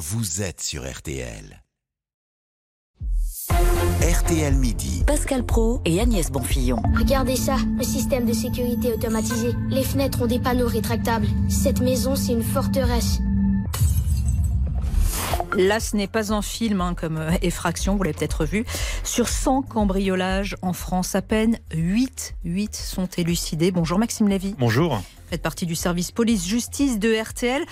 vous êtes sur RTL. RTL Midi. Pascal Pro et Agnès Bonfillon. Regardez ça, le système de sécurité automatisé. Les fenêtres ont des panneaux rétractables. Cette maison, c'est une forteresse. Là, ce n'est pas un film hein, comme euh, Effraction, vous l'avez peut-être vu. Sur 100 cambriolages en France, à peine 8, 8 sont élucidés. Bonjour Maxime Lévy. Bonjour faites partie du service police-justice de RTL.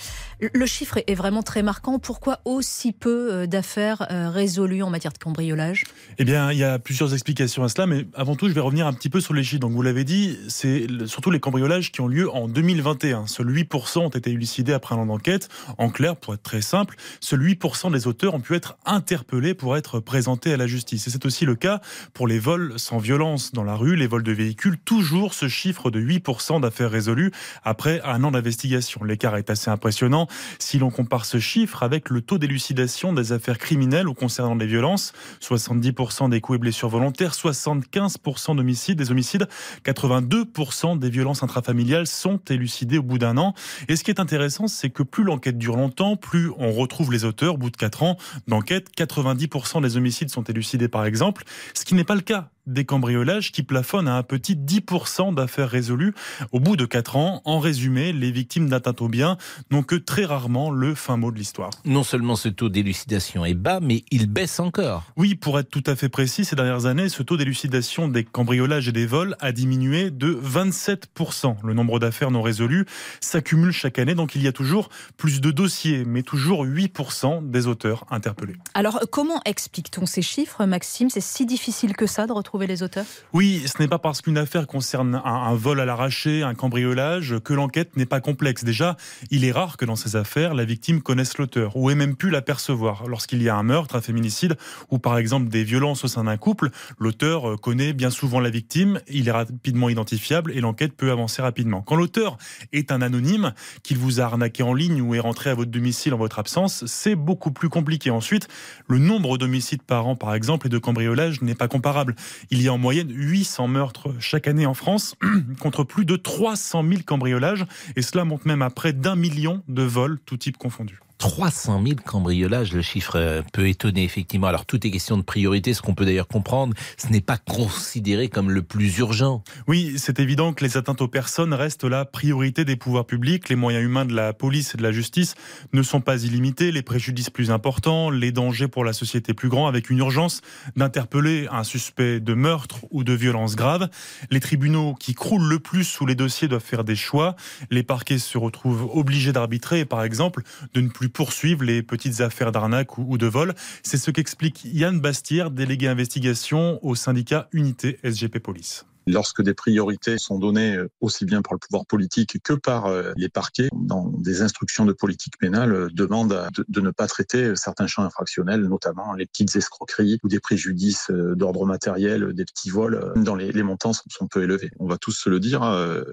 Le chiffre est vraiment très marquant. Pourquoi aussi peu euh, d'affaires euh, résolues en matière de cambriolage? Eh bien, il y a plusieurs explications à cela, mais avant tout, je vais revenir un petit peu sur les chiffres. Donc, vous l'avez dit, c'est surtout les cambriolages qui ont lieu en 2021. Seuls 8% ont été élucidés après un an d'enquête. En clair, pour être très simple, seuls 8% des auteurs ont pu être interpellés pour être présentés à la justice. Et c'est aussi le cas pour les vols sans violence dans la rue, les vols de véhicules. Toujours ce chiffre de 8% d'affaires résolues après un an d'investigation. L'écart est assez impressionnant si l'on compare ce chiffre avec le taux d'élucidation des affaires criminelles ou concernant les violences. 70% des coups et blessures volontaires, 75% d'homicides, des homicides, 82% des violences intrafamiliales sont élucidées au bout d'un an. Et ce qui est intéressant, c'est que plus l'enquête dure longtemps, plus on retrouve les auteurs. Au bout de 4 ans d'enquête, 90% des homicides sont élucidés par exemple, ce qui n'est pas le cas des cambriolages qui plafonnent à un petit 10% d'affaires résolues au bout de 4 ans. En résumé, les victimes d'atteinte aux biens n'ont que très rarement le fin mot de l'histoire. Non seulement ce taux d'élucidation est bas, mais il baisse encore. Oui, pour être tout à fait précis, ces dernières années, ce taux d'élucidation des cambriolages et des vols a diminué de 27%. Le nombre d'affaires non résolues s'accumule chaque année, donc il y a toujours plus de dossiers, mais toujours 8% des auteurs interpellés. Alors, comment explique-t-on ces chiffres, Maxime? C'est si difficile que ça de retrouver les auteurs? Oui, ce n'est pas parce qu'une affaire concerne un, vol à l'arraché, un cambriolage, que l'enquête n'est pas complexe. Déjà, il est rare que dans ces affaires, la victime connaisse l'auteur ou ait même pu l'apercevoir. Lorsqu'il y a un meurtre, un féminicide ou par exemple des violences au sein d'un couple, l'auteur euh, connaît bien souvent la victime, il est rapidement identifiable et l'enquête peut avancer rapidement. Quand l'auteur est un anonyme, qu'il vous a arnaqué en ligne ou est rentré à votre domicile en votre absence, c'est beaucoup plus compliqué. Ensuite, le nombre d'homicides par an, par exemple, et de cambriolages n'est pas comparable. Il y a en moyenne 800 meurtres chaque année en France, contre plus de 300 000 cambriolages, et cela monte même à près d'un million de vols, tout type confondus. 300 000 cambriolages, le chiffre euh, peut étonner effectivement. Alors tout est question de priorité, ce qu'on peut d'ailleurs comprendre, ce n'est pas considéré comme le plus urgent. Oui, c'est évident que les atteintes aux personnes restent la priorité des pouvoirs publics. Les moyens humains de la police et de la justice ne sont pas illimités, les préjudices plus importants, les dangers pour la société plus grands, avec une urgence d'interpeller un suspect de meurtre ou de violence grave. Les tribunaux qui croulent le plus sous les dossiers doivent faire des choix. Les parquets se retrouvent obligés d'arbitrer, par exemple, de ne plus poursuivre les petites affaires d'arnaque ou de vol. C'est ce qu'explique Yann Bastière, délégué investigation au syndicat Unité SGP Police lorsque des priorités sont données euh, aussi bien par le pouvoir politique que par euh, les parquets, dans des instructions de politique pénale, euh, demandent de, ne pas traiter certains champs infractionnels, notamment les petites escroqueries ou des préjudices d'ordre matériel, des petits vols, dans les, montants sont, peu élevés. On va tous se le dire,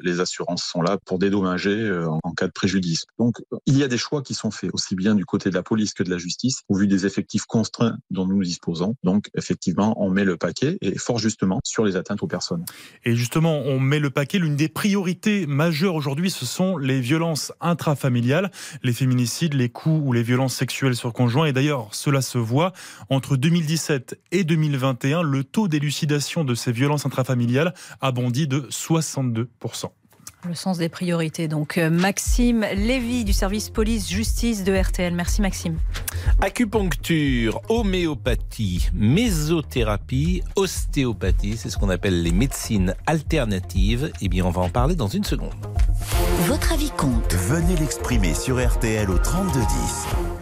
les assurances sont là pour dédommager en cas de préjudice. Donc il y a des choix qui sont faits, aussi bien du côté de la police que de la justice, au vu des effectifs contraints dont nous disposons. Donc effectivement, on met le paquet, et fort justement, sur les atteintes aux personnes. Et justement, on met le paquet. L'une des priorités majeures aujourd'hui, ce sont les violences intrafamiliales, les féminicides, les coups ou les violences sexuelles sur conjoint. Et d'ailleurs, cela se voit entre 2017 et 2021, le taux d'élucidation de ces violences intrafamiliales a bondi de 62%. Le sens des priorités. Donc euh, Maxime Lévy du service police-justice de RTL. Merci Maxime. Acupuncture, homéopathie, mésothérapie, ostéopathie, c'est ce qu'on appelle les médecines alternatives. Eh bien, on va en parler dans une seconde. Votre avis compte. Venez l'exprimer sur RTL au 3210.